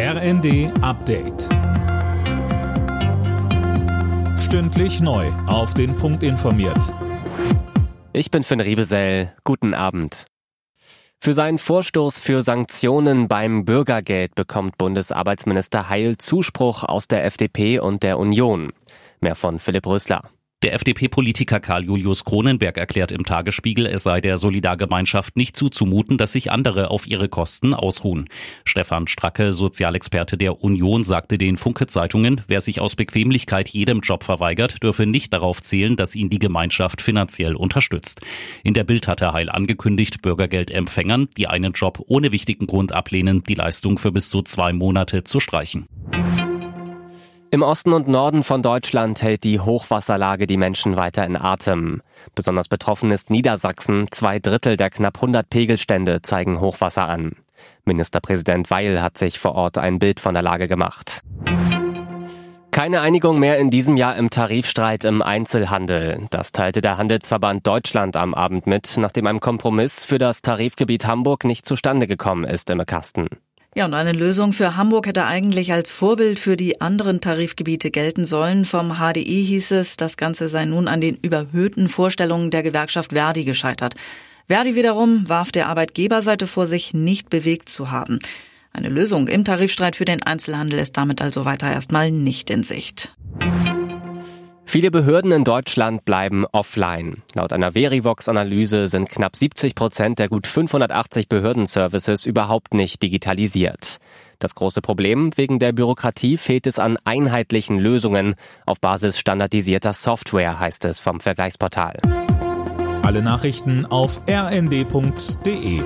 RND Update. Stündlich neu. Auf den Punkt informiert. Ich bin Finn Riebesell. Guten Abend. Für seinen Vorstoß für Sanktionen beim Bürgergeld bekommt Bundesarbeitsminister Heil Zuspruch aus der FDP und der Union. Mehr von Philipp Rösler. Der FDP-Politiker Karl Julius Kronenberg erklärt im Tagesspiegel, es sei der Solidargemeinschaft nicht zuzumuten, dass sich andere auf ihre Kosten ausruhen. Stefan Stracke, Sozialexperte der Union, sagte den Funke-Zeitungen, wer sich aus Bequemlichkeit jedem Job verweigert, dürfe nicht darauf zählen, dass ihn die Gemeinschaft finanziell unterstützt. In der Bild hat er Heil angekündigt, Bürgergeldempfängern, die einen Job ohne wichtigen Grund ablehnen, die Leistung für bis zu zwei Monate zu streichen. Im Osten und Norden von Deutschland hält die Hochwasserlage die Menschen weiter in Atem. Besonders betroffen ist Niedersachsen. Zwei Drittel der knapp 100 Pegelstände zeigen Hochwasser an. Ministerpräsident Weil hat sich vor Ort ein Bild von der Lage gemacht. Keine Einigung mehr in diesem Jahr im Tarifstreit im Einzelhandel. Das teilte der Handelsverband Deutschland am Abend mit, nachdem ein Kompromiss für das Tarifgebiet Hamburg nicht zustande gekommen ist im Kasten. Ja, und eine Lösung für Hamburg hätte eigentlich als Vorbild für die anderen Tarifgebiete gelten sollen. Vom HDI hieß es, das Ganze sei nun an den überhöhten Vorstellungen der Gewerkschaft Verdi gescheitert. Verdi wiederum warf der Arbeitgeberseite vor, sich nicht bewegt zu haben. Eine Lösung im Tarifstreit für den Einzelhandel ist damit also weiter erstmal nicht in Sicht. Viele Behörden in Deutschland bleiben offline. Laut einer Verivox-Analyse sind knapp 70 Prozent der gut 580 Behördenservices überhaupt nicht digitalisiert. Das große Problem, wegen der Bürokratie fehlt es an einheitlichen Lösungen auf Basis standardisierter Software, heißt es vom Vergleichsportal. Alle Nachrichten auf rnd.de